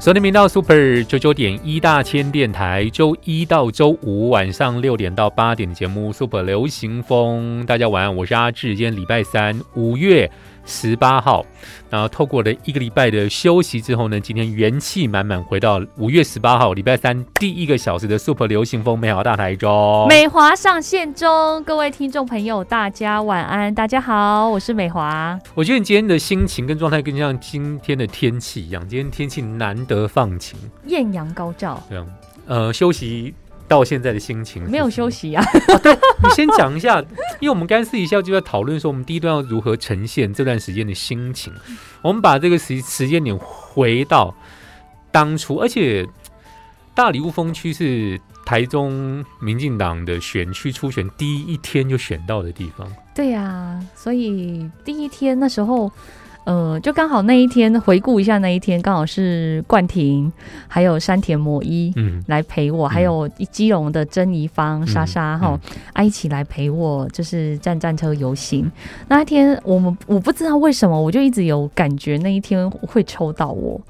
收听频道 Super 九九点一大千电台，周一到周五晚上六点到八点的节目 Super 流行风，大家晚安，我是阿志，今天礼拜三，五月。十八号，然后透过了一个礼拜的休息之后呢，今天元气满满回到五月十八号礼拜三第一个小时的 Super 流行风美好大台中，美华上线中，各位听众朋友，大家晚安，大家好，我是美华。我觉得你今天的心情跟状态更像今天的天气一样，今天天气难得放晴，艳阳高照，这样，呃，休息。到现在的心情没有休息啊！对你先讲一下，因为我们刚私底下就在讨论说，我们第一段要如何呈现这段时间的心情。我们把这个时时间点回到当初，而且大礼物风区是台中民进党的选区初选第一天就选到的地方。对呀，所以第一天那时候。呃，就刚好那一天回顾一下那一天，刚好是冠廷还有山田摩一嗯。来陪我，还有基隆的珍妮芳莎莎哈啊一起来陪我，就是站战车游行。那一天，我们我不知道为什么，我就一直有感觉那一天会抽到我。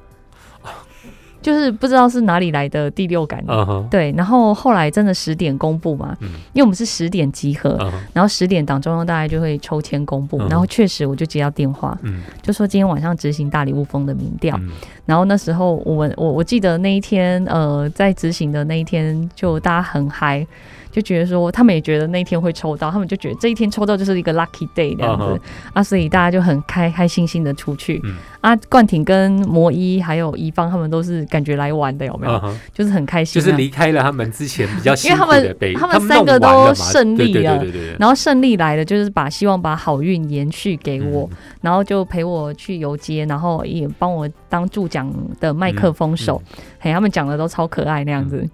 就是不知道是哪里来的第六感，对。然后后来真的十点公布嘛，因为我们是十点集合，然后十点党中央大概就会抽签公布。然后确实我就接到电话，就说今天晚上执行大礼物风的民调。然后那时候我们我我记得那一天呃在执行的那一天就大家很嗨。就觉得说，他们也觉得那天会抽到，他们就觉得这一天抽到就是一个 lucky day 这样子。啊，所以大家就很开开心心的出去。啊，冠廷跟魔一还有怡芳他们都是感觉来玩的，有没有？就是很开心，就是离开了他们之前比较因为他们他们三个都胜利了，然后胜利来了，就是把希望把好运延续给我，然后就陪我去游街，然后也帮我当助讲的麦克风手，嘿，他们讲的都超可爱那样子。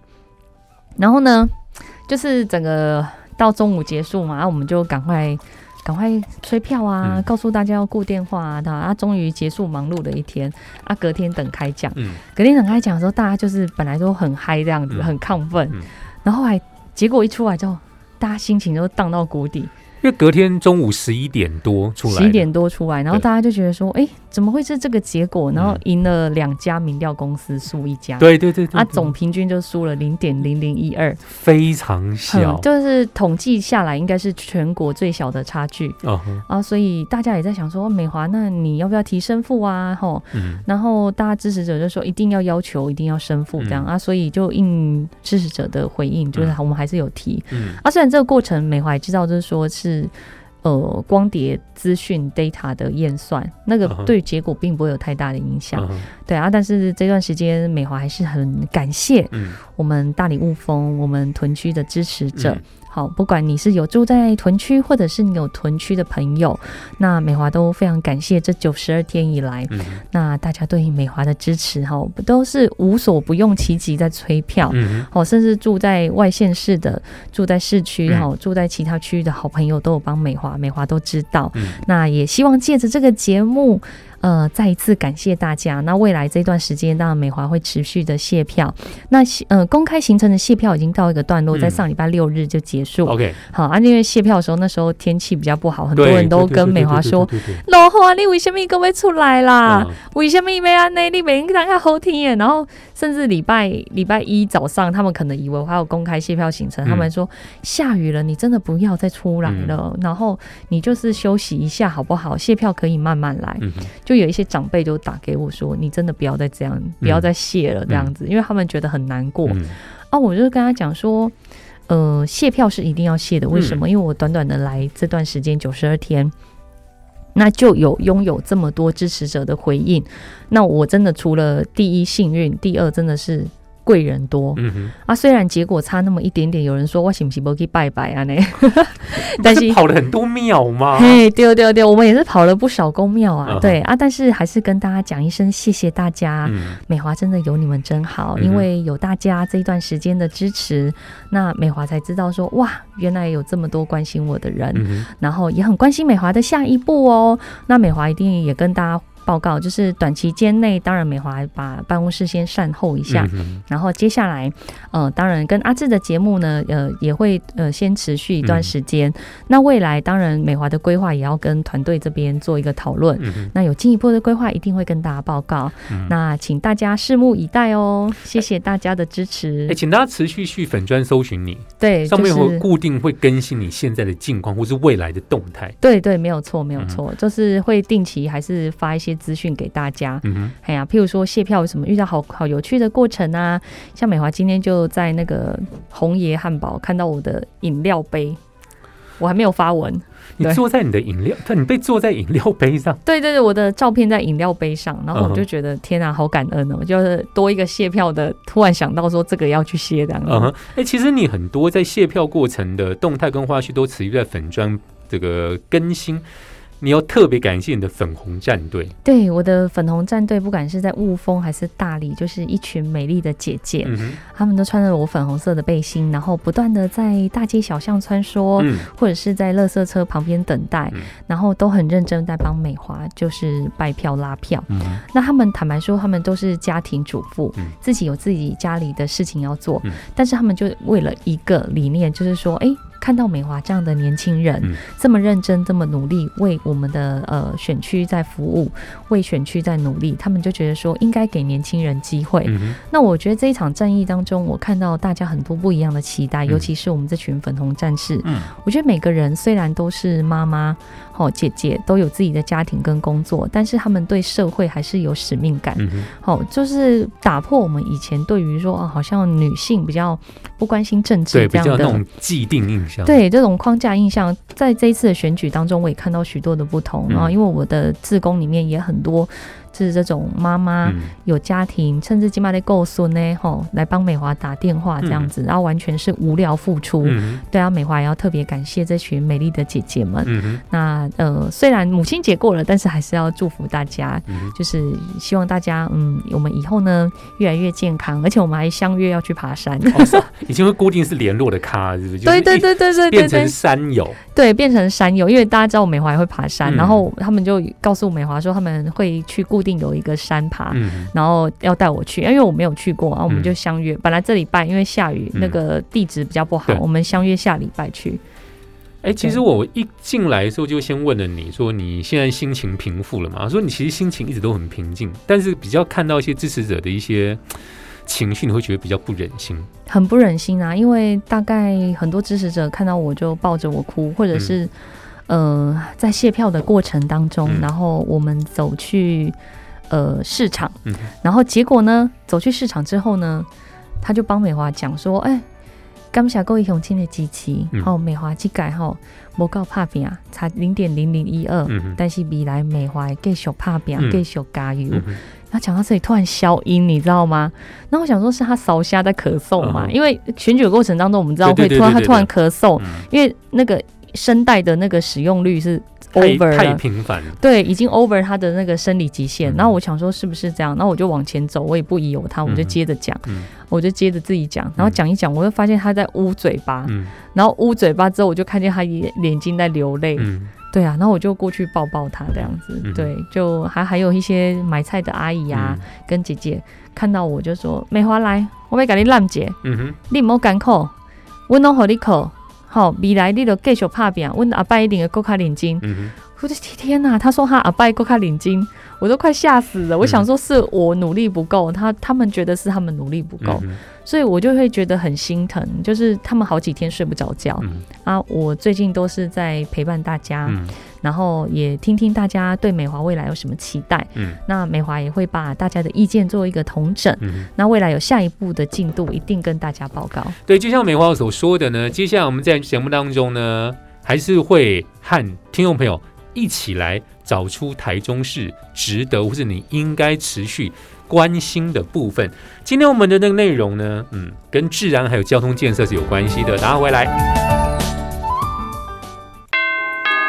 然后呢？就是整个到中午结束嘛，然后我们就赶快赶快催票啊，告诉大家要顾电话啊，啊，终于结束忙碌的一天啊，隔天等开奖，嗯。隔天等开奖的时候，大家就是本来都很嗨这样子，很亢奋，然后还结果一出来之后，大家心情都荡到谷底。因为隔天中午十一点多出来，十一点多出来，然后大家就觉得说，哎，怎么会是这个结果？然后赢了两家民调公司，输一家，对对对，啊，总平均就输了零点零零一二，非常小，就是统计下来应该是全国最小的差距。哦啊，所以大家也在想说，美华，那你要不要提升负啊？吼，然后大家支持者就说一定要要求，一定要升负这样。啊，所以就应支持者的回应，就是我们还是有提，嗯。啊，虽然这个过程美华也知道，就是说是。是呃，光碟资讯 data 的验算，那个对结果并不会有太大的影响，对啊。但是这段时间，美华还是很感谢我们大理雾峰，我们屯区的支持者。好，不管你是有住在屯区，或者是你有屯区的朋友，那美华都非常感谢这九十二天以来，那大家对美华的支持，哈，都是无所不用其极在催票，哦，甚至住在外县市的，住在市区，哈，住在其他区域的好朋友都有帮美华，美华都知道，那也希望借着这个节目。呃，再一次感谢大家。那未来这段时间，当然美华会持续的卸票。那呃，公开行程的卸票已经到一个段落，在上礼拜六日就结束。OK，好啊，因为卸票的时候，那时候天气比较不好，很多人都跟美华说：“老花，你为什么各位出来啦？为什么没安内？你每天看看后天耶。”然后甚至礼拜礼拜一早上，他们可能以为还有公开卸票行程，他们说下雨了，你真的不要再出来了。然后你就是休息一下好不好？卸票可以慢慢来。就有一些长辈就打给我说：“你真的不要再这样，不要再谢了，这样子，因为他们觉得很难过。”啊，我就跟他讲说：“呃，谢票是一定要谢的，为什么？因为我短短的来这段时间九十二天，那就有拥有这么多支持者的回应。那我真的除了第一幸运，第二真的是贵人多。嗯哼，啊，虽然结果差那么一点点，有人说我行不行不去拜拜啊？呢，但是跑了很多庙嘛？嘿，对对对，我们也是跑了不少公庙啊。对啊，但是还是跟大家讲一声谢谢大家，美华真的有你们真好，因为有大家这一段时间的支持，那美华才知道说哇，原来有这么多关心我的人，然后也很关心美华的下一步哦。那美华一定也跟大家。报告就是短期间内，当然美华把办公室先善后一下，然后接下来，呃，当然跟阿志的节目呢，呃，也会呃先持续一段时间。那未来当然美华的规划也要跟团队这边做一个讨论。那有进一步的规划，一定会跟大家报告。那请大家拭目以待哦，谢谢大家的支持。哎，请大家持续去粉砖搜寻你，对，上面会固定会更新你现在的近况或是未来的动态。对对，没有错，没有错，就是会定期还是发一些。资讯给大家，嗯哎呀，譬如说卸票有什么遇到好好有趣的过程啊？像美华今天就在那个红爷汉堡看到我的饮料杯，我还没有发文。你坐在你的饮料，对，你被坐在饮料杯上。对对对，我的照片在饮料杯上，然后我就觉得天啊，好感恩哦！就是多一个卸票的，突然想到说这个要去卸这样。嗯哼，哎，其实你很多在卸票过程的动态跟花絮都持续在粉砖这个更新。你要特别感谢你的粉红战队，对我的粉红战队，不管是在雾峰还是大理，就是一群美丽的姐姐，她们都穿着我粉红色的背心，然后不断的在大街小巷穿梭，或者是在垃圾车旁边等待，然后都很认真在帮美华，就是拜票拉票。那他们坦白说，他们都是家庭主妇，自己有自己家里的事情要做，但是他们就为了一个理念，就是说，哎。看到美华这样的年轻人这么认真、这么努力，为我们的呃选区在服务，为选区在努力，他们就觉得说应该给年轻人机会。那我觉得这一场战役当中，我看到大家很多不一样的期待，尤其是我们这群粉红战士。我觉得每个人虽然都是妈妈、好姐姐，都有自己的家庭跟工作，但是他们对社会还是有使命感。好，就是打破我们以前对于说哦，好像女性比较不关心政治这样的那种既定印象。对这种框架印象，在这一次的选举当中，我也看到许多的不同啊。因为我的自工里面也很多。是这种妈妈有家庭，甚至起码得够孙呢，吼，来帮美华打电话这样子，然后完全是无聊付出。对啊，美华也要特别感谢这群美丽的姐姐们。那呃，虽然母亲节过了，但是还是要祝福大家，就是希望大家嗯，我们以后呢越来越健康，而且我们还相约要去爬山。已经会固定是联络的咖，是不是？对对对对对，变成山友。对，变成山友，因为大家知道我美华也会爬山，然后他们就告诉美华说他们会去固。定有一个山爬，然后要带我去，因为我没有去过，然后我们就相约。本来这礼拜因为下雨，那个地址比较不好，我们相约下礼拜去。哎，其实我一进来的时候就先问了你说你现在心情平复了吗？说你其实心情一直都很平静，但是比较看到一些支持者的一些情绪，你会觉得比较不忍心，很不忍心啊！因为大概很多支持者看到我就抱着我哭，或者是。呃，在卸票的过程当中，然后我们走去呃市场，然后结果呢，走去市场之后呢，他就帮美华讲说，哎，刚下够一雄亲的机器，好，美华机改后无够怕饼啊，才零点零零一二，但是未来美华继续怕饼，继续加油。他讲到这里突然消音，你知道吗？那我想说是他烧虾在咳嗽嘛，因为选举过程当中，我们知道会突然他突然咳嗽，因为那个。声带的那个使用率是 over 太频繁，对，已经 over 他的那个生理极限。然后我想说是不是这样？然后我就往前走，我也不疑有他，我就接着讲，我就接着自己讲，然后讲一讲，我就发现他在捂嘴巴，然后捂嘴巴之后，我就看见他眼眼睛在流泪，对啊，然后我就过去抱抱他这样子，对，就还还有一些买菜的阿姨啊，跟姐姐看到我就说：“美华来，我要给你浪姐，嗯哼，你莫干口，我弄好你口。”好，未来你都继续拍拼，问阿拜一定会够卡领金。我的天哪，他说他阿拜高卡领巾，我都快吓死了。我想说是我努力不够，他他们觉得是他们努力不够。所以我就会觉得很心疼，就是他们好几天睡不着觉啊。我最近都是在陪伴大家，然后也听听大家对美华未来有什么期待。嗯，那美华也会把大家的意见做一个统整。嗯，那未来有下一步的进度，一定跟大家报告。对，就像美华所说的呢，接下来我们在节目当中呢，还是会和听众朋友一起来找出台中市值得或是你应该持续。关心的部分。今天我们的那个内容呢，嗯，跟治安还有交通建设是有关系的。大家回来，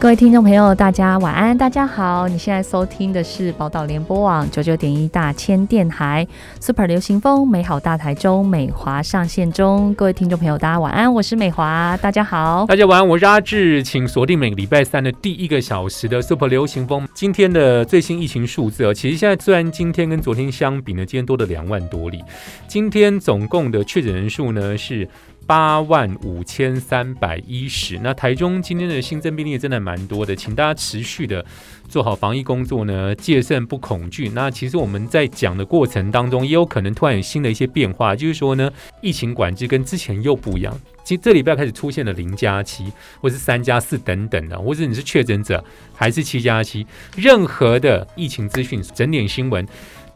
各位听众朋友，大家晚安，大家好。你现在收听的是宝岛联播网九九点一大千电台 Super 流行风美好大台中美华上线中。各位听众朋友，大家晚安，我是美华，大家好，大家晚安，我是阿志，请锁定每个礼拜三的第一个小时的 Super 流行风。今天的最新疫情数字啊，其实现在虽然今天跟昨天相比呢，今天多了两万多例，今天总共的确诊人数呢是。八万五千三百一十。那台中今天的新增病例真的蛮多的，请大家持续的做好防疫工作呢，戒慎不恐惧。那其实我们在讲的过程当中，也有可能突然有新的一些变化，就是说呢，疫情管制跟之前又不一样。其实这礼拜开始出现了零加七，或是三加四等等的，或者你是确诊者还是七加七，任何的疫情资讯、整点新闻。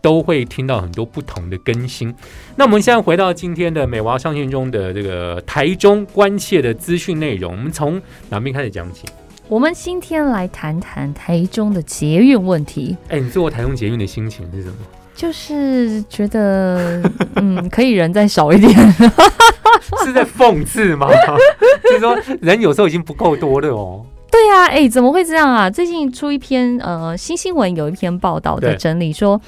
都会听到很多不同的更新。那我们现在回到今天的美娃上线中的这个台中关切的资讯内容，我们从哪边开始讲起？我们今天来谈谈台中的捷运问题。哎，你做过台中捷运的心情是什么？就是觉得，嗯，可以人再少一点。是在讽刺吗？就是说人有时候已经不够多了哦。对啊，哎，怎么会这样啊？最近出一篇呃新新闻，有一篇报道的整理说。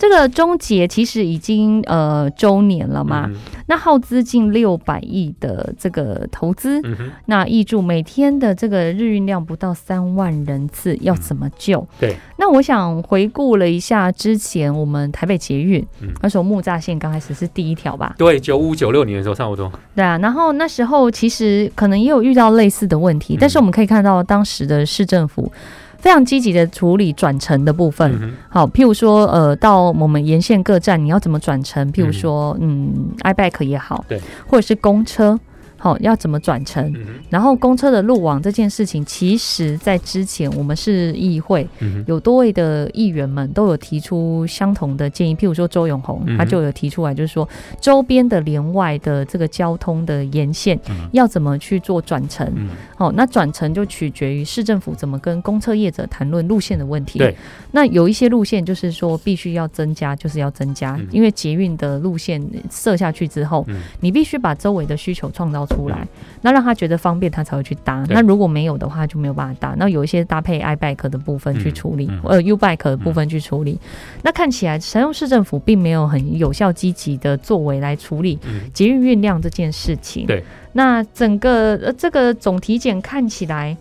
这个终结其实已经呃周年了嘛，那耗资近六百亿的这个投资，那预祝每天的这个日运量不到三万人次，要怎么救？对，那我想回顾了一下之前我们台北捷运，那时候木栅线刚开始是第一条吧？对，九五九六年的时候差不多。对啊，然后那时候其实可能也有遇到类似的问题，但是我们可以看到当时的市政府。非常积极的处理转乘的部分，好，譬如说，呃，到我们沿线各站，你要怎么转乘？譬如说，嗯，iBack 也好，对，或者是公车。好，要怎么转乘？然后公车的路网这件事情，其实在之前我们是议会有多位的议员们都有提出相同的建议，譬如说周永红他就有提出来，就是说周边的连外的这个交通的沿线要怎么去做转乘？好，那转乘就取决于市政府怎么跟公车业者谈论路线的问题。对，那有一些路线就是说必须要增加，就是要增加，因为捷运的路线设下去之后，你必须把周围的需求创造。出来，那让他觉得方便，他才会去搭。那如果没有的话，就没有办法搭。那有一些搭配 i bike 的部分去处理，呃，u bike 的部分去处理。那看起来，神用市政府并没有很有效、积极的作为来处理捷运运量这件事情。对，那整个呃这个总体检看起来，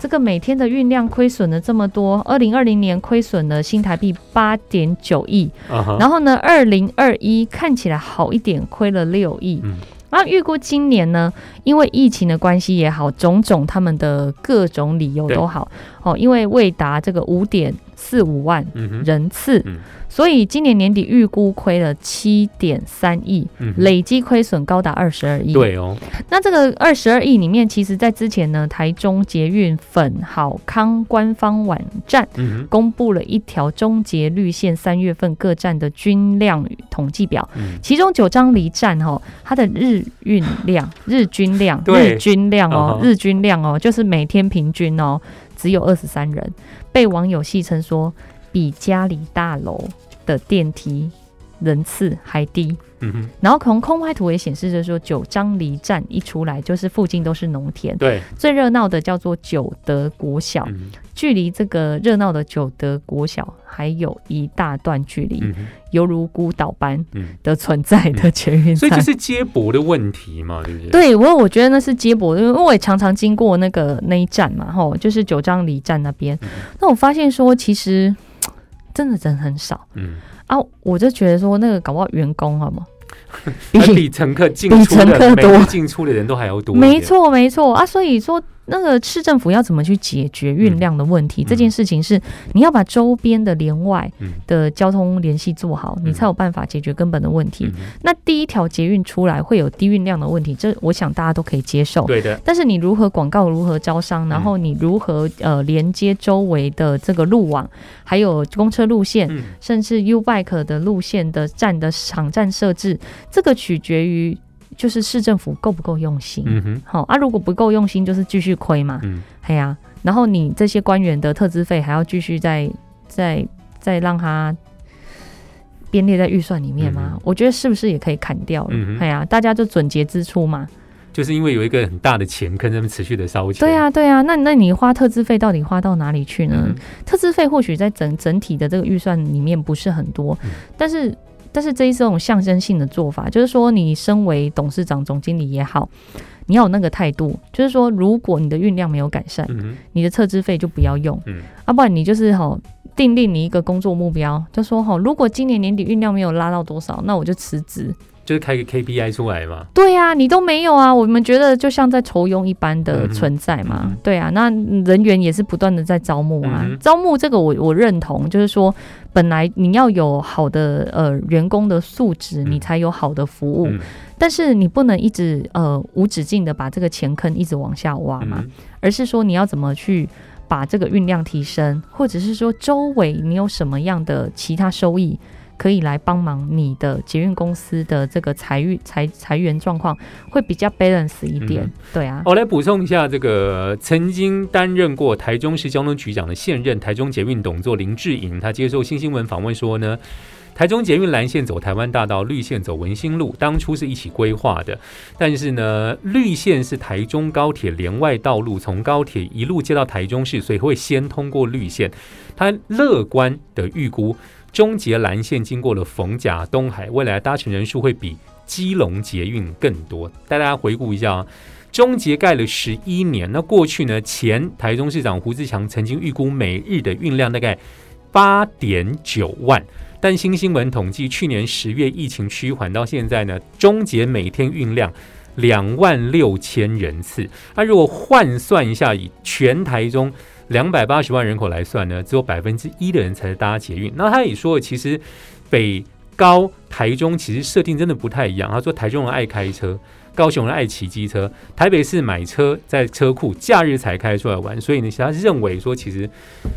这个每天的运量亏损了这么多。二零二零年亏损了新台币八点九亿，然后呢，二零二一看起来好一点，亏了六亿。那预估今年呢，因为疫情的关系也好，种种他们的各种理由都好，哦，因为未达这个五点四五万人次。所以今年年底预估亏了七点三亿，累计亏损高达二十二亿。对哦，那这个二十二亿里面，其实在之前呢，台中捷运粉好康官方网站公布了一条终结绿线三月份各站的均量统计表，其中九张离站哈，它的日运量、日均量、日均量哦、日均量哦，就是每天平均哦，只有二十三人，被网友戏称说比家里大楼。的电梯人次还低，嗯哼，然后从空拍图也显示着说，九张离站一出来，就是附近都是农田，对，最热闹的叫做九德国小，距离这个热闹的九德国小还有一大段距离，犹如孤岛般的存在的捷运所以这是接驳的问题嘛，对不对？对我我觉得那是接驳，因为我也常常经过那个那一站嘛，吼，就是九张离站那边，那我发现说，其实 真的人很少，嗯。啊，我就觉得说那个搞不好员工好吗？比乘客进出的，每进出的人都还要多。没错，没错啊，所以说那个市政府要怎么去解决运量的问题？这件事情是你要把周边的连外的交通联系做好，你才有办法解决根本的问题。那第一条捷运出来会有低运量的问题，这我想大家都可以接受。对的。但是你如何广告，如何招商，然后你如何呃连接周围的这个路网，还有公车路线，甚至 U Bike 的路线的站的场站设置，这个取决于。就是市政府够不够用心？嗯哼，好啊，如果不够用心，就是继续亏嘛。嗯，哎呀，然后你这些官员的特资费还要继续再再再让他编列在预算里面吗？我觉得是不是也可以砍掉？嗯哎呀，大家就准结支出嘛。就是因为有一个很大的钱坑在那边持续的烧钱。对啊，对啊，那那你花特资费到底花到哪里去呢？特资费或许在整整体的这个预算里面不是很多，但是。但是这一种象征性的做法，就是说，你身为董事长、总经理也好，你要有那个态度，就是说，如果你的运量没有改善，你的撤资费就不要用，嗯，啊，不然你就是哈，定立你一个工作目标，就说哈，如果今年年底运量没有拉到多少，那我就辞职。就是开个 KPI 出来嘛？对呀，你都没有啊！我们觉得就像在酬庸一般的存在嘛。对啊，那人员也是不断的在招募啊。招募这个我我认同，就是说本来你要有好的呃员工的素质，你才有好的服务。但是你不能一直呃无止境的把这个钱坑一直往下挖嘛，而是说你要怎么去把这个运量提升，或者是说周围你有什么样的其他收益。可以来帮忙你的捷运公司的这个财运财财源状况会比较 balance 一点，对啊。我来补充一下，这个曾经担任过台中市交通局长的现任台中捷运董座林志颖，他接受新新闻访问说呢，台中捷运蓝线走台湾大道，绿线走文心路，当初是一起规划的，但是呢，绿线是台中高铁连外道路，从高铁一路接到台中市，所以会先通过绿线。他乐观的预估。中捷蓝线经过了逢甲、东海，未来搭乘人数会比基隆捷运更多。带大家回顾一下啊，中捷盖了十一年，那过去呢，前台中市长胡志强曾经预估每日的运量大概八点九万，但新新闻统计，去年十月疫情趋缓到现在呢，中捷每天运量两万六千人次。那如果换算一下，以全台中。两百八十万人口来算呢，只有百分之一的人才搭捷运。那他也说，其实北高台中其实设定真的不太一样。他说，台中人爱开车。高雄人爱骑机车，台北市买车在车库，假日才开出来玩。所以呢，其他认为说，其实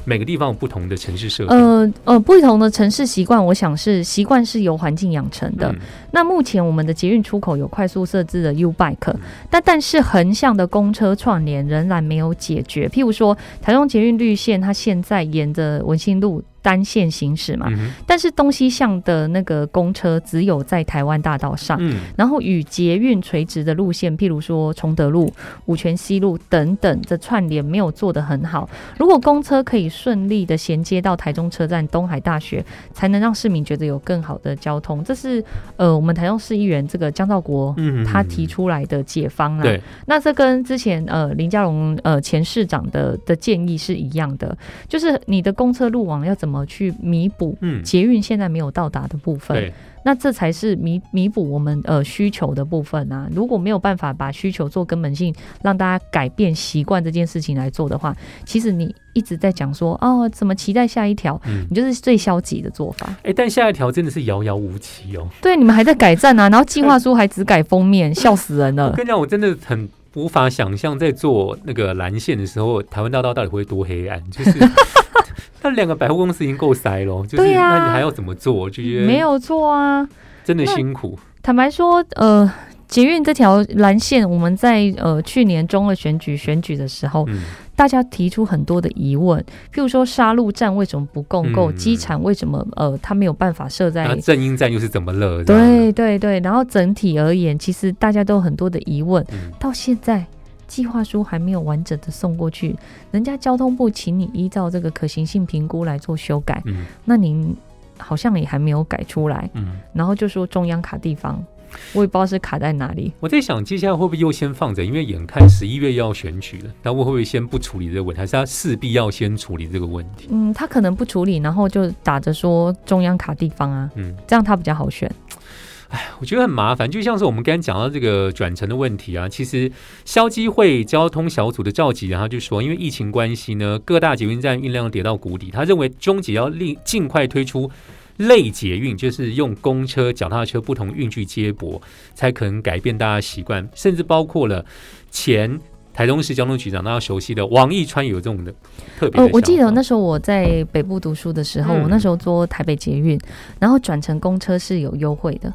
每个地方有不同的城市设计。呃呃，不同的城市习惯，我想是习惯是由环境养成的。那目前我们的捷运出口有快速设置的 U Bike，但但是横向的公车串联仍然没有解决。譬如说，台中捷运绿线，它现在沿着文心路。单线行驶嘛，但是东西向的那个公车只有在台湾大道上，然后与捷运垂直的路线，譬如说崇德路、五泉西路等等的串联没有做得很好。如果公车可以顺利的衔接到台中车站、东海大学，才能让市民觉得有更好的交通。这是呃，我们台中市议员这个江兆国他提出来的解方啊。那这跟之前呃林佳龙呃前市长的的建议是一样的，就是你的公车路网要怎怎么去弥补捷运现在没有到达的部分？那这才是弥弥补我们呃需求的部分啊！如果没有办法把需求做根本性，让大家改变习惯这件事情来做的话，其实你一直在讲说哦，怎么期待下一条？你就是最消极的做法。哎，但下一条真的是遥遥无期哦。对，你们还在改站啊，然后计划书还只改封面，笑死人了。我跟你讲，我真的很无法想象，在做那个蓝线的时候，台湾大道到底会多黑暗，就是。那两个百货公司已经够塞了，就是那你还要怎么做？就觉得没有错啊，真的辛苦。坦白说，呃，捷运这条蓝线，我们在呃去年中二选举选举的时候，大家提出很多的疑问，譬如说杀戮站为什么不共构？机场为什么呃它没有办法设在？正音站又是怎么了？对对对，然后整体而言，其实大家都有很多的疑问，到现在。计划书还没有完整的送过去，人家交通部请你依照这个可行性评估来做修改，嗯那您好像也还没有改出来，嗯然后就说中央卡地方，我也不知道是卡在哪里。我在想接下来会不会又先放着，因为眼看十一月要选举了，那会不会先不处理这个问题，还是他势必要先处理这个问题？嗯，他可能不处理，然后就打着说中央卡地方啊，嗯，这样他比较好选。哎，我觉得很麻烦。就像是我们刚刚讲到这个转乘的问题啊，其实消基会交通小组的召集然后就说，因为疫情关系呢，各大捷运站运量跌到谷底，他认为中捷要立尽快推出类捷运，就是用公车、脚踏车不同运具接驳，才可能改变大家习惯，甚至包括了前。台中市交通局长，大家熟悉的王义川有这种的特别。哦，我记得那时候我在北部读书的时候，我那时候坐台北捷运，然后转乘公车是有优惠的。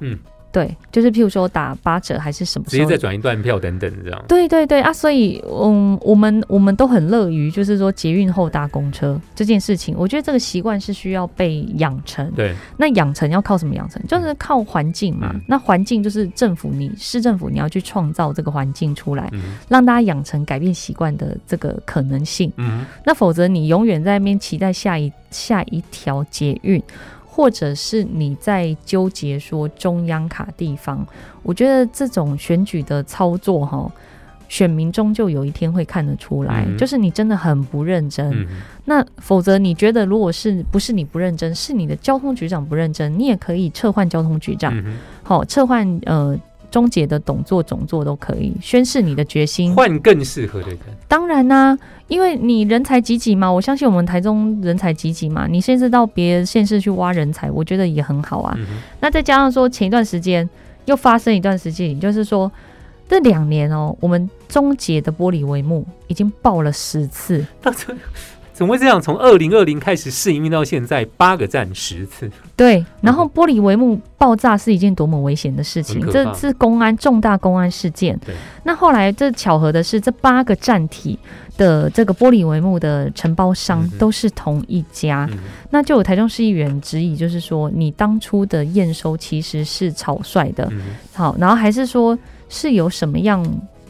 嗯。对，就是譬如说打八折还是什么，直接再转一段票等等这样。对对对啊，所以嗯，我们我们都很乐于就是说捷运后搭公车这件事情，我觉得这个习惯是需要被养成。对，那养成要靠什么养成？就是靠环境嘛。那环境就是政府，你市政府你要去创造这个环境出来，让大家养成改变习惯的这个可能性。嗯，那否则你永远在那边期待下一下一条捷运。或者是你在纠结说中央卡地方，我觉得这种选举的操作哈，选民终究有一天会看得出来，就是你真的很不认真。那否则你觉得如果是不是你不认真，是你的交通局长不认真，你也可以撤换交通局长，好撤换呃。终结的董座总座都可以宣示你的决心，换更适合的人。当然啦，因为你人才济济嘛，我相信我们台中人才济济嘛，你现在到别县市去挖人才，我觉得也很好啊。那再加上说前一段时间又发生一段时间，也就是说这两年哦，我们终结的玻璃帷幕已经爆了十次。怎么会这样？从二零二零开始试营运到现在，八个站十次。对，然后玻璃帷幕爆炸是一件多么危险的事情，这是公安重大公安事件。那后来这巧合的是，这八个站体的这个玻璃帷幕的承包商都是同一家。那就有台中市议员质疑，就是说你当初的验收其实是草率的。好，然后还是说是有什么样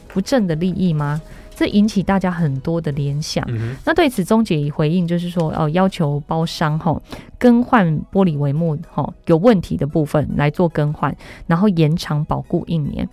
不正的利益吗？这引起大家很多的联想。那对此，钟姐以回应就是说，哦，要求包商哈更换玻璃帷幕哈有问题的部分来做更换，然后延长保固一年。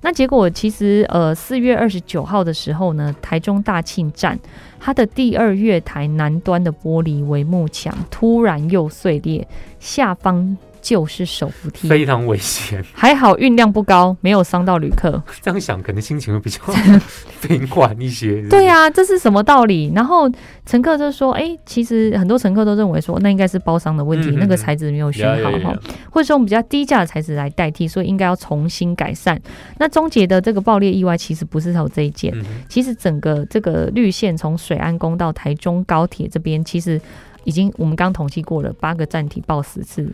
那结果其实呃四月二十九号的时候呢，台中大庆站它的第二月台南端的玻璃帷幕墙突然又碎裂，下方。就是手扶梯，非常危险。还好运量不高，没有伤到旅客。这样想，可能心情会比较 平缓一些。对啊，这是什么道理？然后乘客就说：“哎，其实很多乘客都认为说，那应该是包商的问题，那个材质没有选好哈，或者说我们比较低价的材质来代替，所以应该要重新改善。那终结的这个爆裂意外，其实不是有这一件，其实整个这个绿线从水安宫到台中高铁这边，其实已经我们刚统计过了，八个站体爆十次。”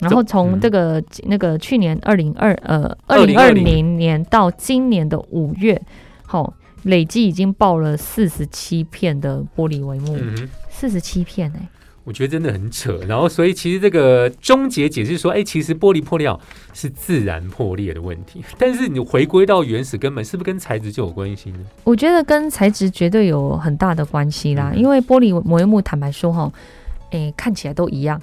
然后从这个那个去年二零二呃二零二零年到今年的五月，好累计已经爆了四十七片的玻璃帷幕，四十七片哎，我觉得真的很扯。然后所以其实这个终结解释说，哎，其实玻璃破裂是自然破裂的问题，但是你回归到原始根本，是不是跟材质就有关系呢？我觉得跟材质绝对有很大的关系啦，因为玻璃帷幕坦白说哈，哎看起来都一样。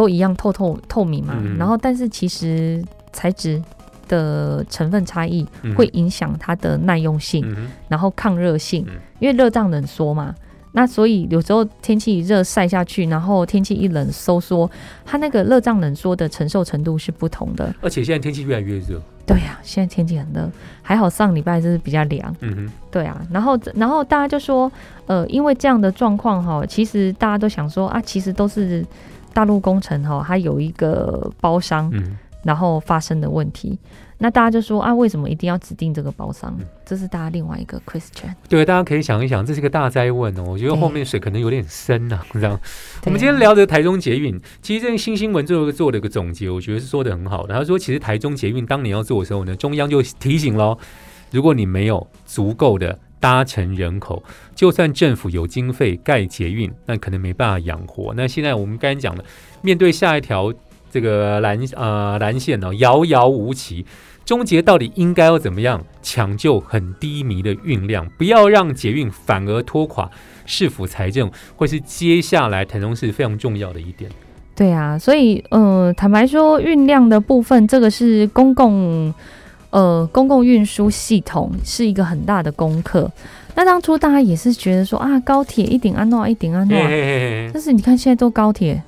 都一样透透透明嘛，然后但是其实材质的成分差异会影响它的耐用性，然后抗热性，因为热胀冷缩嘛，那所以有时候天气一热晒下去，然后天气一冷收缩，它那个热胀冷缩的承受程度是不同的。而且现在天气越来越热，对呀，现在天气很热，还好上礼拜就是比较凉，嗯哼，对啊，然后然后大家就说，呃，因为这样的状况哈，其实大家都想说啊，其实都是。大陆工程哈，它有一个包商，然后发生的问题，那大家就说啊，为什么一定要指定这个包商？这是大家另外一个 question。对，大家可以想一想，这是一个大灾问哦。我觉得后面水可能有点深呐，这样。我们今天聊的台中捷运，其实这个新新闻最后做了一个总结，我觉得是说的很好的。他说，其实台中捷运当年要做的时候呢，中央就提醒喽，如果你没有足够的。搭乘人口，就算政府有经费盖捷运，那可能没办法养活。那现在我们刚才讲的，面对下一条这个蓝呃蓝线呢，遥遥无期，终结到底应该要怎么样抢救很低迷的运量，不要让捷运反而拖垮市府财政，会是接下来台中市非常重要的一点。对啊，所以呃，坦白说，运量的部分，这个是公共。呃，公共运输系统是一个很大的功课。那当初大家也是觉得说啊，高铁一顶安诺一顶安诺，但是你看现在都高铁，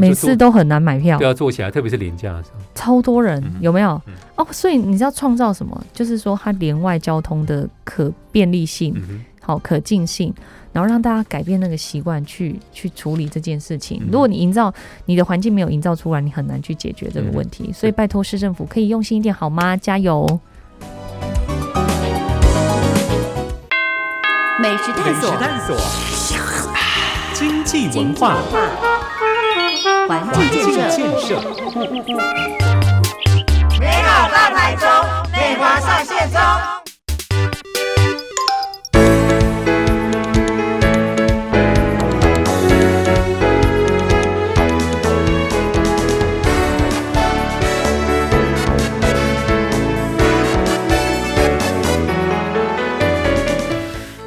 每次都很难买票，都要坐起来，特别是廉价的时候，超多人，有没有？哦，所以你知道创造什么？就是说它连外交通的可便利性，好可进性，然后让大家改变那个习惯，去去处理这件事情。如果你营造你的环境没有营造出来，你很难去解决这个问题。所以拜托市政府可以用心一点好吗？加油！美食探索，探索经济文化，环境建设，美好大台中，美华上线中。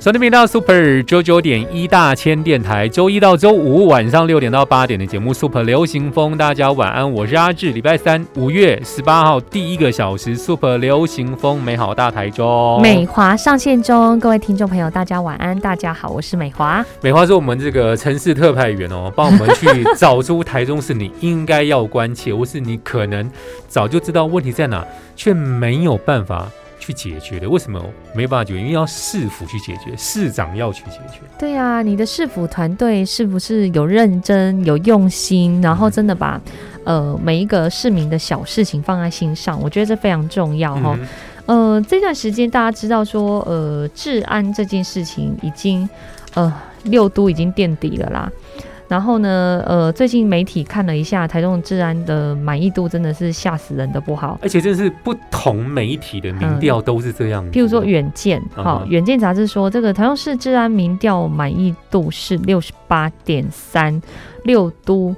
收听频道 Super 九九点一大千电台，周一到周五晚上六点到八点的节目 Super 流行风，大家晚安，我是阿志。礼拜三五月十八号第一个小时 Super 流行风，美好大台中，美华上线中，各位听众朋友，大家晚安，大家好，我是美华。美华是我们这个城市特派员哦，帮我们去找出台中是你应该要关切，或是你可能早就知道问题在哪，却没有办法。去解决的，为什么没办法解决？因为要市府去解决，市长要去解决。对啊，你的市府团队是不是有认真、有用心，然后真的把呃每一个市民的小事情放在心上？我觉得这非常重要哈。呃，这段时间大家知道说，呃，治安这件事情已经呃六都已经垫底了啦。然后呢？呃，最近媒体看了一下台中治安的满意度，真的是吓死人的不好。而且这是不同媒体的民调都是这样。譬如说远见，好，远见杂志说这个台中市治安民调满意度是六十八点三，六都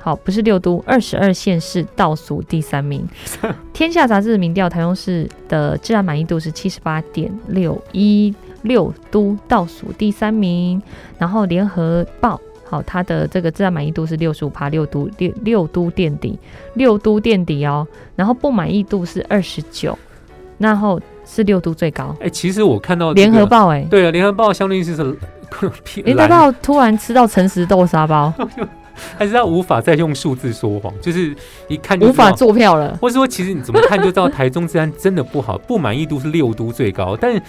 好不是六都，二十二县市倒数第三名。天下杂志的民调台中市的治安满意度是七十八点六一，六都倒数第三名。然后联合报。好，它的这个自然满意度是六十五趴，六都六六都垫底，六都垫底哦。然后不满意度是二十九，然后是六都最高。哎，其实我看到联合报，哎，对啊，联合报相当于是联合报突然吃到诚实豆沙包，还是他无法再用数字说谎，就是一看就无法做票了，或者说其实你怎么看就知道台中治安真的不好，不满意度是六都最高，但是。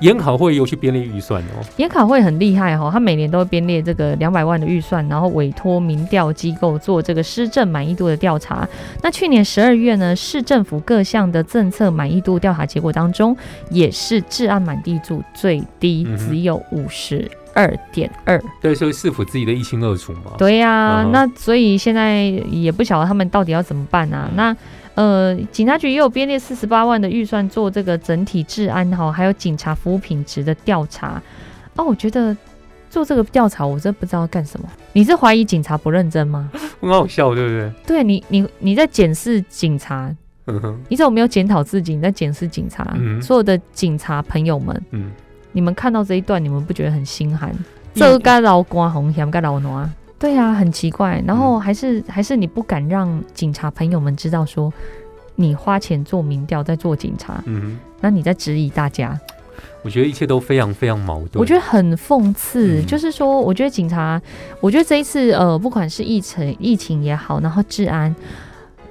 研考会又去编列预算哦，研考会很厉害哈，他每年都会编列这个两百万的预算，然后委托民调机构做这个施政满意度的调查。那去年十二月呢，市政府各项的政策满意度调查结果当中，也是治安满地度最低，只有五十二点二。对，所以市府自己的一清二楚嘛。对呀，那所以现在也不晓得他们到底要怎么办啊？那。呃，警察局也有编列四十八万的预算做这个整体治安哈，还有警察服务品质的调查。哦，我觉得做这个调查，我真不知道干什么。你是怀疑警察不认真吗？很好笑，对不对？对你，你你在检视警察，你怎么没有检讨自己？你在检视警察，所有的警察朋友们，嗯，你们看到这一段，你们不觉得很心寒？这该老光红，嫌该老暖。对啊，很奇怪，然后还是还是你不敢让警察朋友们知道说，你花钱做民调在做警察，嗯，那你在质疑大家。我觉得一切都非常非常矛盾。我觉得很讽刺，就是说，我觉得警察，我觉得这一次呃，不管是疫情疫情也好，然后治安，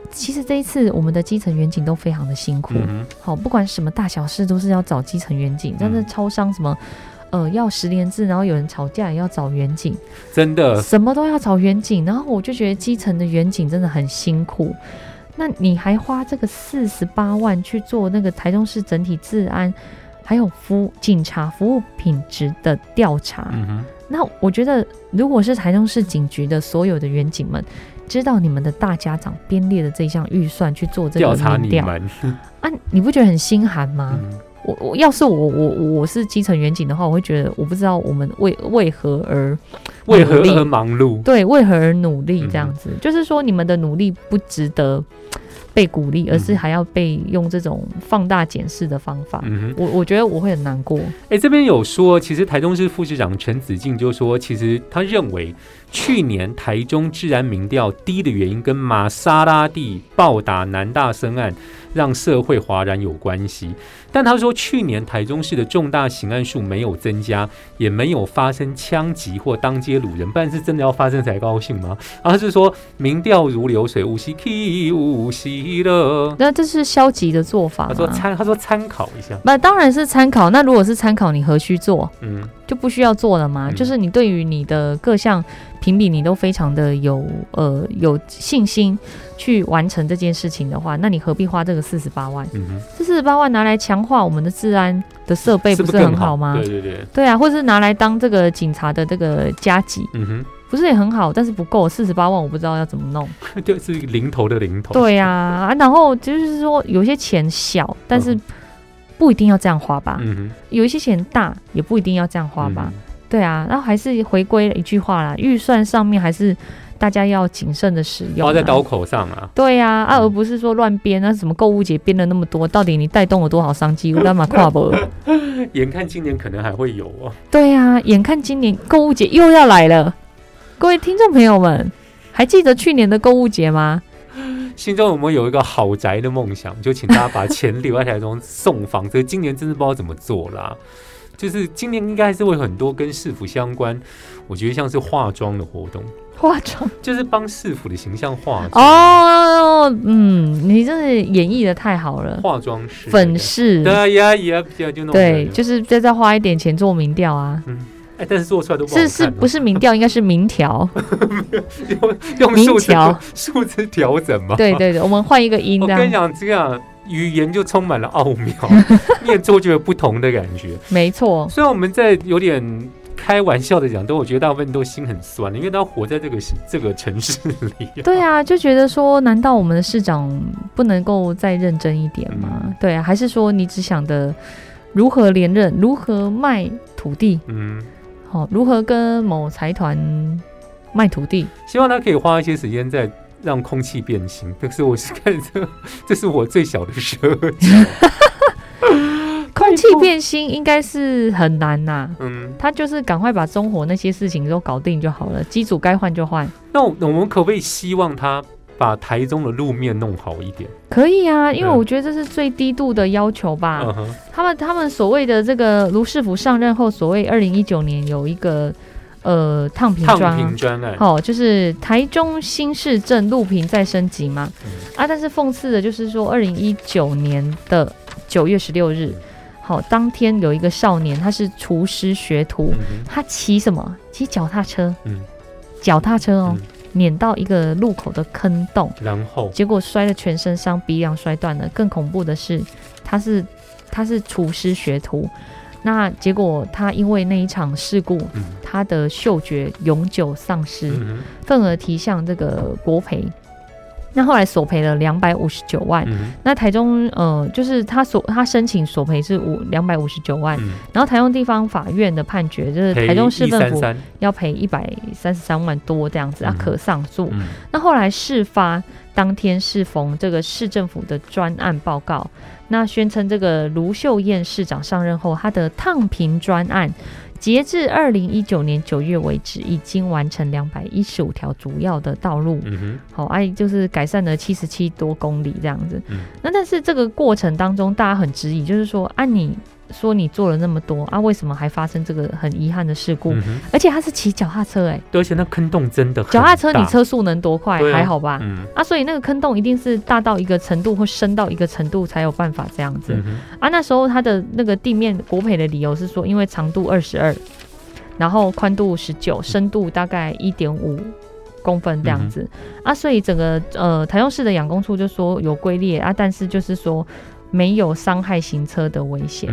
其实这一次我们的基层员警都非常的辛苦。好，不管什么大小事，都是要找基层员警，真的超商什么。呃，要十连制，然后有人吵架也要找远景，真的，什么都要找远景。然后我就觉得基层的远景真的很辛苦。那你还花这个四十八万去做那个台中市整体治安，还有服警察服务品质的调查？那我觉得，如果是台中市警局的所有的远景们，知道你们的大家长编列的这项预算去做这个调查，啊，你不觉得很心寒吗？我我要是我我我是基层远景的话，我会觉得我不知道我们为为何而为何而忙碌，对，为何而努力这样子，就是说你们的努力不值得被鼓励，而是还要被用这种放大检视的方法。我我觉得我会很难过。哎，这边有说，其实台中市副市长陈子敬就说，其实他认为去年台中治安民调低的原因跟玛莎拉蒂暴打南大生案。让社会哗然有关系。但他说，去年台中市的重大刑案数没有增加，也没有发生枪击或当街掳人，不然是真的要发生才高兴吗？而是说民调如流水，无锡 K 无锡了。那这是消极的做法。他说参，他说参考一下。那当然是参考。那如果是参考，你何须做？嗯，就不需要做了吗？就是你对于你的各项。评比你都非常的有呃有信心去完成这件事情的话，那你何必花这个四十八万？这四十八万拿来强化我们的治安的设备，不是很好吗？对对对，对啊，或是拿来当这个警察的这个加急，嗯哼，不是也很好？但是不够四十八万，我不知道要怎么弄。就是零头的零头。对呀啊，然后就是说有些钱小，但是不一定要这样花吧？嗯哼，有一些钱大，也不一定要这样花吧？对啊，然后还是回归了一句话啦，预算上面还是大家要谨慎的使用，花在刀口上啊。对呀，啊，而不是说乱编那，什么购物节编了那么多，到底你带动了多少商机？我干嘛 跨博？眼看今年可能还会有哦。对呀，眼看今年购物节又要来了，各位听众朋友们，还记得去年的购物节吗？心中有没有一个豪宅的梦想？就请大家把钱留在台中送房子。今年真是不知道怎么做啦。就是今年应该还是会很多跟市府相关，我觉得像是化妆的活动，化妆？就是帮市府的形象化妆。哦，嗯，你真是演绎的太好了，化妆师、粉饰，对呀呀，就弄对，就是再再花一点钱做民调啊，嗯，哎，但是做出来都不是是不是民调，应该是民调，用用数字数字调整嘛，对对对，我们换一个音，我跟你讲这样。语言就充满了奥妙，念出就有不同的感觉。没错，虽然我们在有点开玩笑的讲，但我觉得大部分都心很酸因为他活在这个这个城市里。对啊，就觉得说，难道我们的市长不能够再认真一点吗？对啊，还是说你只想的如何连任，如何卖土地？嗯，好，如何跟某财团卖土地？希望他可以花一些时间在。让空气变形，可是我是看这，这是我最小的时候。空气变心应该是很难呐，嗯，他就是赶快把中火那些事情都搞定就好了，机组该换就换。那我们可不可以希望他把台中的路面弄好一点？可以啊，因为我觉得这是最低度的要求吧。他们他们所谓的这个卢世福上任后，所谓二零一九年有一个。呃，烫平砖，好，就是台中新市镇路平再升级嘛。啊，但是讽刺的就是说，二零一九年的九月十六日，好，当天有一个少年，他是厨师学徒，他骑什么？骑脚踏车，嗯，脚踏车哦，碾到一个路口的坑洞，然后结果摔得全身伤，鼻梁摔断了。更恐怖的是，他是他是厨师学徒。那结果，他因为那一场事故，他的嗅觉永久丧失，份额提向这个国赔。那后来索赔了两百五十九万。那台中呃，就是他索他申请索赔是五两百五十九万，然后台中地方法院的判决就是台中市政府要赔一百三十三万多这样子啊，可上诉。那后来事发当天是逢这个市政府的专案报告。那宣称这个卢秀燕市长上任后，他的烫平专案，截至二零一九年九月为止，已经完成两百一十五条主要的道路，好，哎，就是改善了七十七多公里这样子。那但是这个过程当中，大家很质疑，就是说，按你。说你做了那么多啊，为什么还发生这个很遗憾的事故？而且他是骑脚踏车哎，而且那坑洞真的脚踏车，你车速能多快？还好吧？啊，所以那个坑洞一定是大到一个程度或深到一个程度才有办法这样子啊。那时候他的那个地面国赔的理由是说，因为长度二十二，然后宽度十九，深度大概一点五公分这样子啊，所以整个呃台中市的养工处就说有龟裂啊，但是就是说。没有伤害行车的危险，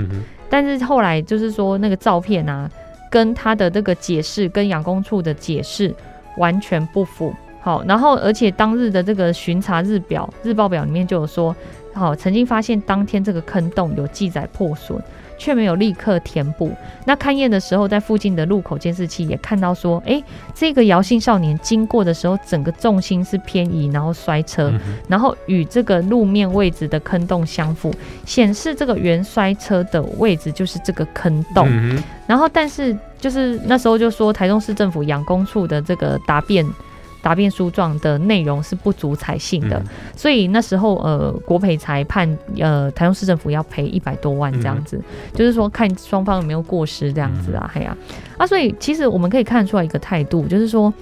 但是后来就是说那个照片啊，跟他的这个解释跟养工处的解释完全不符。好，然后而且当日的这个巡查日表日报表里面就有说，好曾经发现当天这个坑洞有记载破损。却没有立刻填补。那勘验的时候，在附近的路口监视器也看到说，哎，这个姚姓少年经过的时候，整个重心是偏移，然后摔车，然后与这个路面位置的坑洞相符，显示这个原摔车的位置就是这个坑洞。然后，但是就是那时候就说，台中市政府养工处的这个答辩答辩书状的内容是不足采信的，所以那时候呃国赔裁判呃台中市政府要赔一百多万这样子，就是说看双方有没有过失这样子啊，嘿呀。啊，所以其实我们可以看出来一个态度，就是说。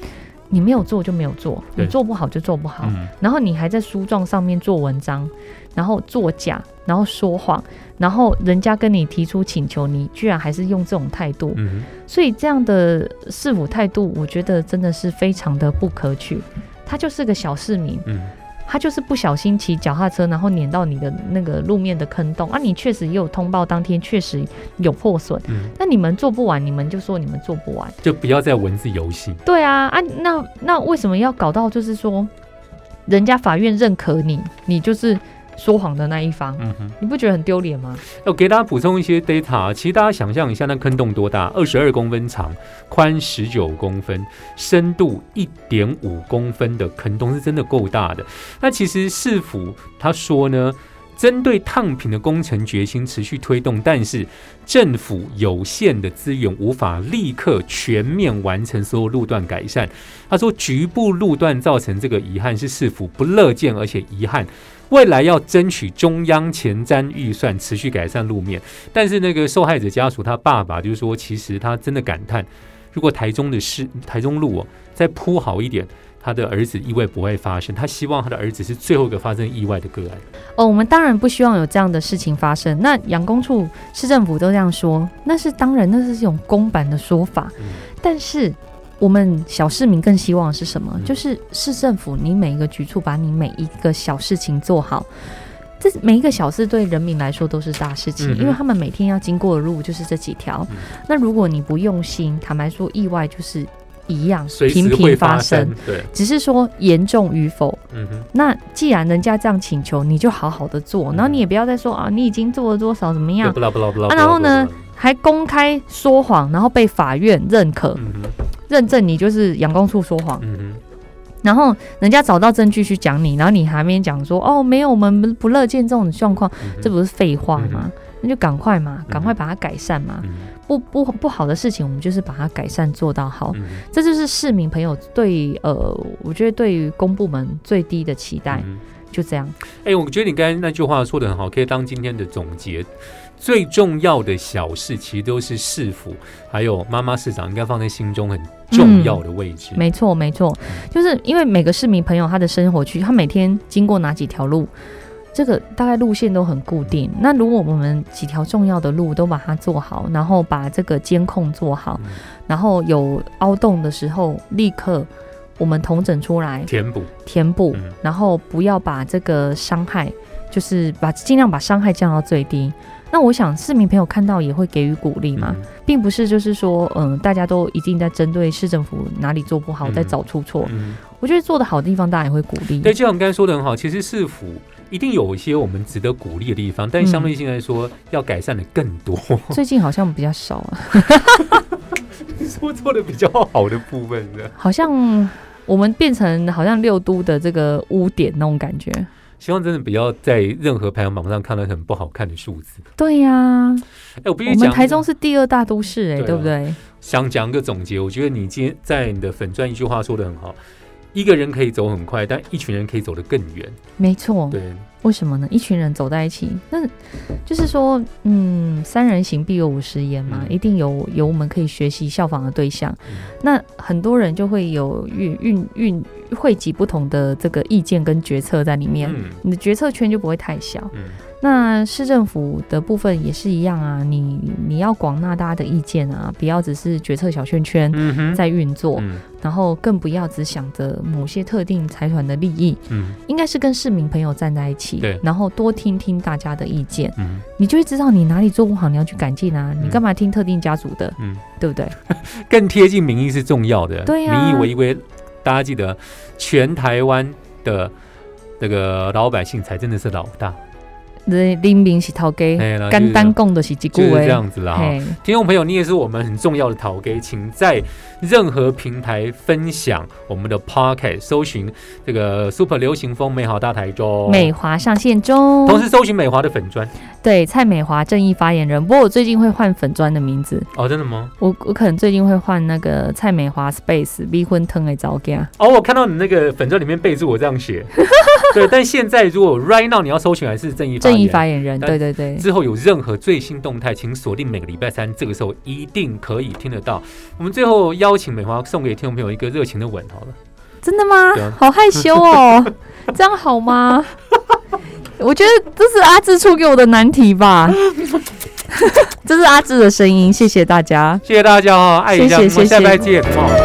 你没有做就没有做，你做不好就做不好，然后你还在书状上面做文章，然后作假，然后说谎，然后人家跟你提出请求，你居然还是用这种态度，所以这样的市府态度，我觉得真的是非常的不可取。他就是个小市民。他就是不小心骑脚踏车，然后碾到你的那个路面的坑洞啊！你确实也有通报，当天确实有破损。嗯，那你们做不完，你们就说你们做不完，就不要再文字游戏。对啊，啊，那那为什么要搞到就是说，人家法院认可你，你就是。说谎的那一方，嗯哼，你不觉得很丢脸吗？要给大家补充一些 data，其实大家想象一下，那坑洞多大？二十二公分长，宽十九公分，深度一点五公分的坑洞是真的够大的。那其实市府他说呢，针对烫平的工程决心持续推动，但是政府有限的资源无法立刻全面完成所有路段改善。他说，局部路段造成这个遗憾是市府不乐见，而且遗憾。未来要争取中央前瞻预算，持续改善路面。但是那个受害者家属他爸爸就是说，其实他真的感叹，如果台中的市台中路哦再铺好一点，他的儿子意外不会发生。他希望他的儿子是最后一个发生意外的个案。哦，我们当然不希望有这样的事情发生。那养工处市政府都这样说，那是当然，那是一种公版的说法。但是。我们小市民更希望是什么？就是市政府，你每一个局处把你每一个小事情做好，这每一个小事对人民来说都是大事情，因为他们每天要经过的路就是这几条。那如果你不用心，坦白说，意外就是一样，频频发生。对，只是说严重与否。嗯哼。那既然人家这样请求，你就好好的做，然后你也不要再说啊，你已经做了多少怎么样？啊，然后呢，还公开说谎，然后被法院认可。认证你就是阳光处说谎，然后人家找到证据去讲你，然后你还没讲说哦没有，我们不乐见这种状况，这不是废话吗？那就赶快嘛，赶快把它改善嘛。不不不好的事情，我们就是把它改善做到好，这就是市民朋友对呃，我觉得对于公部门最低的期待，就这样。哎，我觉得你刚才那句话说的很好，可以当今天的总结。最重要的小事，其实都是市府还有妈妈市长应该放在心中很重要的位置。没错，没错，就是因为每个市民朋友他的生活区，他每天经过哪几条路，这个大概路线都很固定。那如果我们几条重要的路都把它做好，然后把这个监控做好，然后有凹洞的时候，立刻我们统整出来填补，填补，然后不要把这个伤害，就是把尽量把伤害降到最低。那我想市民朋友看到也会给予鼓励嘛，并不是就是说，嗯，大家都一定在针对市政府哪里做不好，在找出错。我觉得做的好的地方，大家也会鼓励。对，就像刚才说的很好，其实市府一定有一些我们值得鼓励的地方，但相对性来说，要改善的更多。最近好像比较少啊。说做的比较好的部分，好像我们变成好像六都的这个污点那种感觉。希望真的不要在任何排行榜上看到很不好看的数字。对呀，哎，我必须讲，台中是第二大都市，哎，对不对？想讲个总结，我觉得你今天在你的粉钻一句话说的很好。一个人可以走很快，但一群人可以走得更远。没错，对，为什么呢？一群人走在一起，那就是说，嗯，三人行必有五十言嘛，一定有有我们可以学习效仿的对象。那很多人就会有运运运汇集不同的这个意见跟决策在里面，你的决策圈就不会太小。那市政府的部分也是一样啊，你你要广纳大家的意见啊，不要只是决策小圈圈在运作，然后更不要只想着某些特定财团的利益，嗯，应该是跟市民朋友站在一起，对，然后多听听大家的意见，嗯，你就会知道你哪里做不好，你要去改进啊，你干嘛听特定家族的，嗯，对不对？更贴近民意是重要的，对呀，民意为为大家记得，全台湾的这个老百姓才真的是老大。林明是陶给，简单讲的是几股这样子啦。听众朋友，你也是我们很重要的陶给，请在任何平台分享我们的 Pocket，搜寻这个 Super 流行风美好大台中，美华上线中，同时搜寻美华的粉砖。对，蔡美华正义发言人。不过我最近会换粉砖的名字哦，真的吗？我我可能最近会换那个蔡美华 Space 离婚疼的早干。哦，我看到你那个粉砖里面备注我这样写。对，但现在如果 right now 你要搜寻还是正义正义发言人，对对对。之后有任何最新动态，请锁定每个礼拜三，这个时候一定可以听得到。我们最后邀请美华送给听众朋友一个热情的吻，好了。真的吗？好害羞哦，这样好吗？我觉得这是阿志出给我的难题吧。这是阿志的声音，谢谢大家，谢谢大家哈，爱一下，我们下拜见哦。